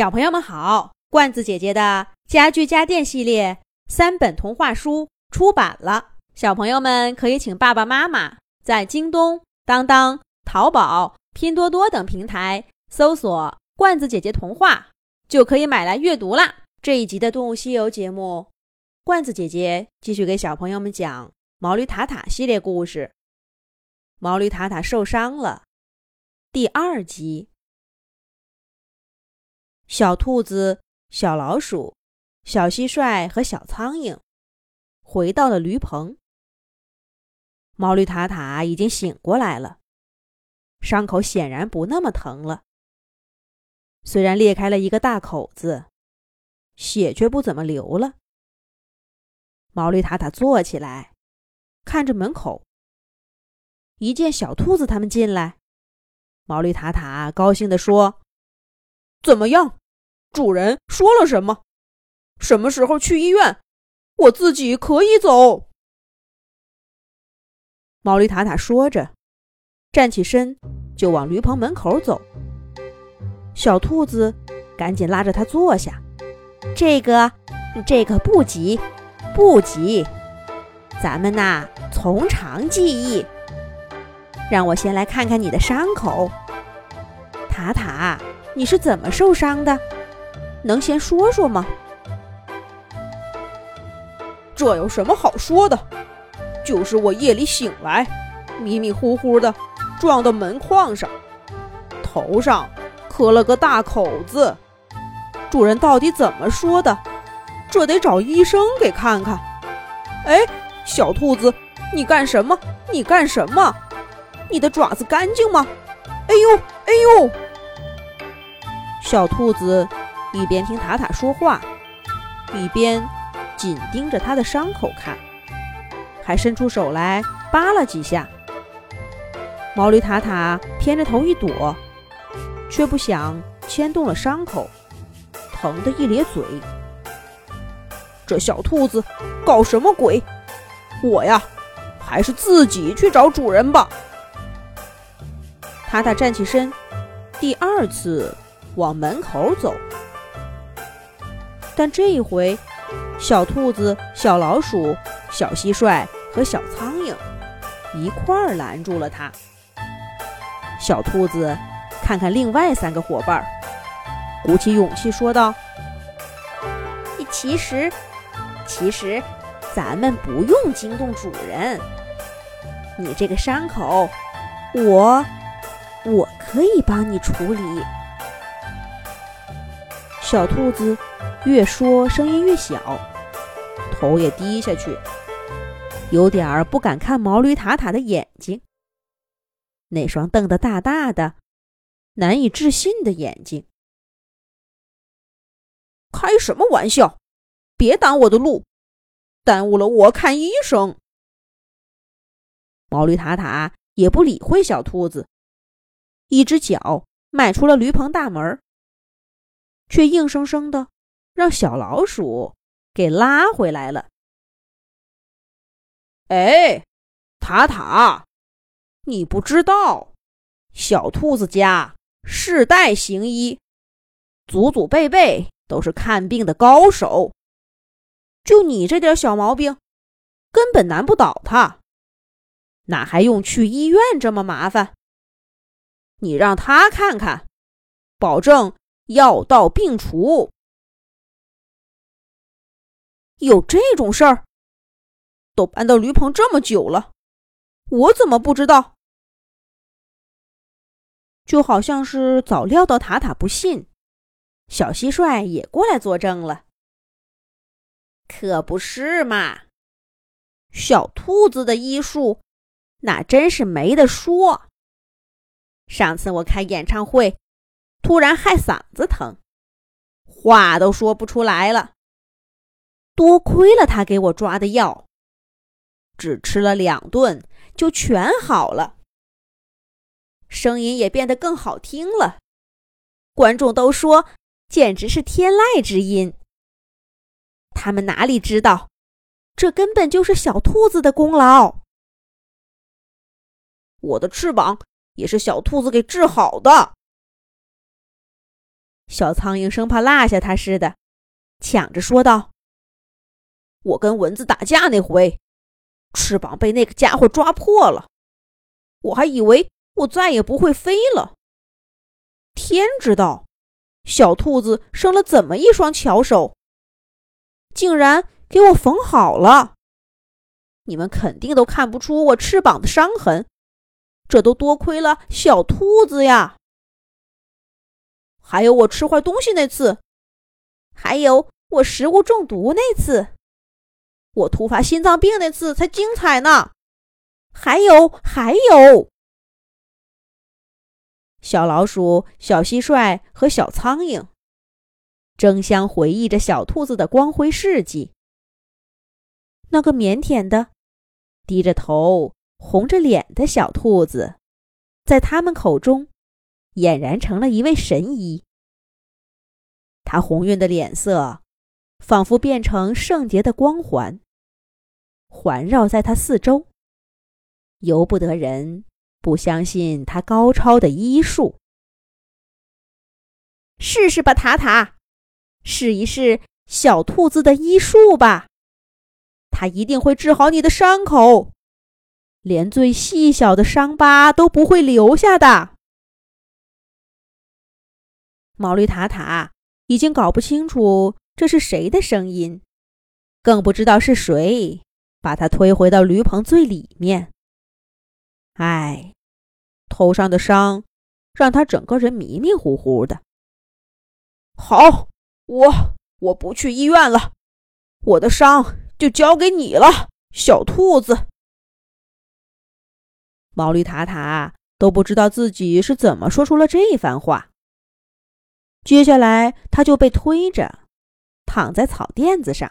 小朋友们好，罐子姐姐的家具家电系列三本童话书出版了，小朋友们可以请爸爸妈妈在京东、当当、淘宝、拼多多等平台搜索“罐子姐姐童话”，就可以买来阅读啦。这一集的《动物西游》节目，罐子姐姐继续给小朋友们讲毛驴塔塔系列故事。毛驴塔塔受伤了，第二集。小兔子、小老鼠、小蟋蟀和小苍蝇回到了驴棚。毛驴塔塔已经醒过来了，伤口显然不那么疼了。虽然裂开了一个大口子，血却不怎么流了。毛驴塔塔坐起来，看着门口。一见小兔子他们进来，毛驴塔塔高兴地说：“怎么样，主人说了什么？什么时候去医院？我自己可以走。”毛驴塔塔说着，站起身就往驴棚门口走。小兔子赶紧拉着他坐下：“这个，这个不急，不急，咱们呐从长计议。”让我先来看看你的伤口，塔塔，你是怎么受伤的？能先说说吗？这有什么好说的？就是我夜里醒来，迷迷糊糊的撞到门框上，头上磕了个大口子。主人到底怎么说的？这得找医生给看看。哎，小兔子，你干什么？你干什么？你的爪子干净吗？哎呦，哎呦！小兔子一边听塔塔说话，一边紧盯着他的伤口看，还伸出手来扒拉几下。毛驴塔塔偏着头一躲，却不想牵动了伤口，疼得一咧嘴。这小兔子搞什么鬼？我呀，还是自己去找主人吧。塔塔站起身，第二次往门口走。但这一回，小兔子、小老鼠、小蟋蟀和小苍蝇一块儿拦住了他。小兔子看看另外三个伙伴儿，鼓起勇气说道：“其实，其实，咱们不用惊动主人。你这个伤口，我……”我可以帮你处理。小兔子越说声音越小，头也低下去，有点儿不敢看毛驴塔塔的眼睛。那双瞪得大大的、难以置信的眼睛。开什么玩笑！别挡我的路，耽误了我看医生。毛驴塔塔也不理会小兔子。一只脚迈出了驴棚大门，却硬生生的让小老鼠给拉回来了。哎，塔塔，你不知道，小兔子家世代行医，祖祖辈辈都是看病的高手。就你这点小毛病，根本难不倒他，哪还用去医院这么麻烦？你让他看看，保证药到病除。有这种事儿？都搬到驴棚这么久了，我怎么不知道？就好像是早料到塔塔不信，小蟋蟀也过来作证了。可不是嘛，小兔子的医术那真是没得说。上次我开演唱会，突然害嗓子疼，话都说不出来了。多亏了他给我抓的药，只吃了两顿就全好了，声音也变得更好听了。观众都说简直是天籁之音。他们哪里知道，这根本就是小兔子的功劳。我的翅膀。也是小兔子给治好的。小苍蝇生怕落下它似的，抢着说道：“我跟蚊子打架那回，翅膀被那个家伙抓破了，我还以为我再也不会飞了。天知道，小兔子生了怎么一双巧手，竟然给我缝好了。你们肯定都看不出我翅膀的伤痕，这都多亏了小兔子呀！还有我吃坏东西那次，还有我食物中毒那次，我突发心脏病那次才精彩呢！还有，还有。小老鼠、小蟋蟀和小苍蝇争相回忆着小兔子的光辉事迹。那个腼腆的、低着头、红着脸的小兔子，在他们口中俨然成了一位神医。他红晕的脸色，仿佛变成圣洁的光环，环绕在他四周，由不得人。不相信他高超的医术，试试吧，塔塔，试一试小兔子的医术吧，他一定会治好你的伤口，连最细小的伤疤都不会留下的。毛驴塔塔已经搞不清楚这是谁的声音，更不知道是谁把他推回到驴棚最里面。唉，头上的伤让他整个人迷迷糊糊的。好，我我不去医院了，我的伤就交给你了，小兔子。毛驴塔塔都不知道自己是怎么说出了这番话。接下来，他就被推着躺在草垫子上。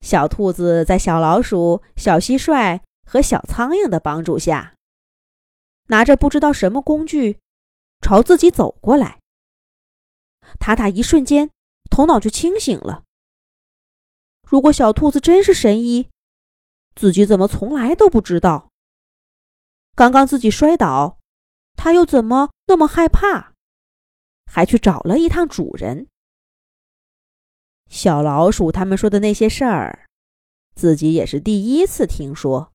小兔子在小老鼠、小蟋蟀。和小苍蝇的帮助下，拿着不知道什么工具，朝自己走过来。塔塔一瞬间头脑就清醒了。如果小兔子真是神医，自己怎么从来都不知道？刚刚自己摔倒，他又怎么那么害怕，还去找了一趟主人？小老鼠他们说的那些事儿，自己也是第一次听说。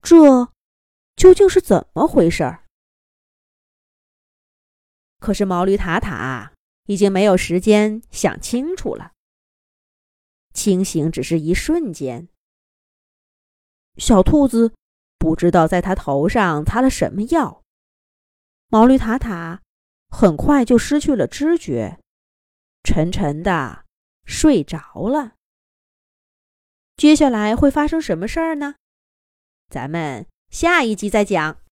这究竟是怎么回事儿？可是毛驴塔塔已经没有时间想清楚了。清醒只是一瞬间。小兔子不知道在他头上擦了什么药，毛驴塔塔很快就失去了知觉，沉沉的睡着了。接下来会发生什么事儿呢？咱们下一集再讲。